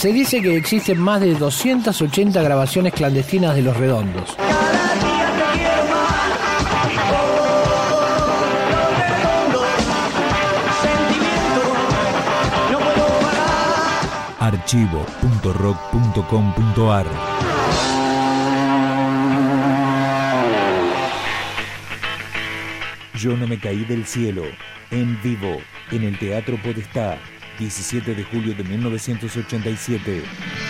Se dice que existen más de 280 grabaciones clandestinas de Los Redondos. archivo.rock.com.ar Yo no me caí del cielo, en vivo, en el Teatro Podestá, 17 de julio de 1987.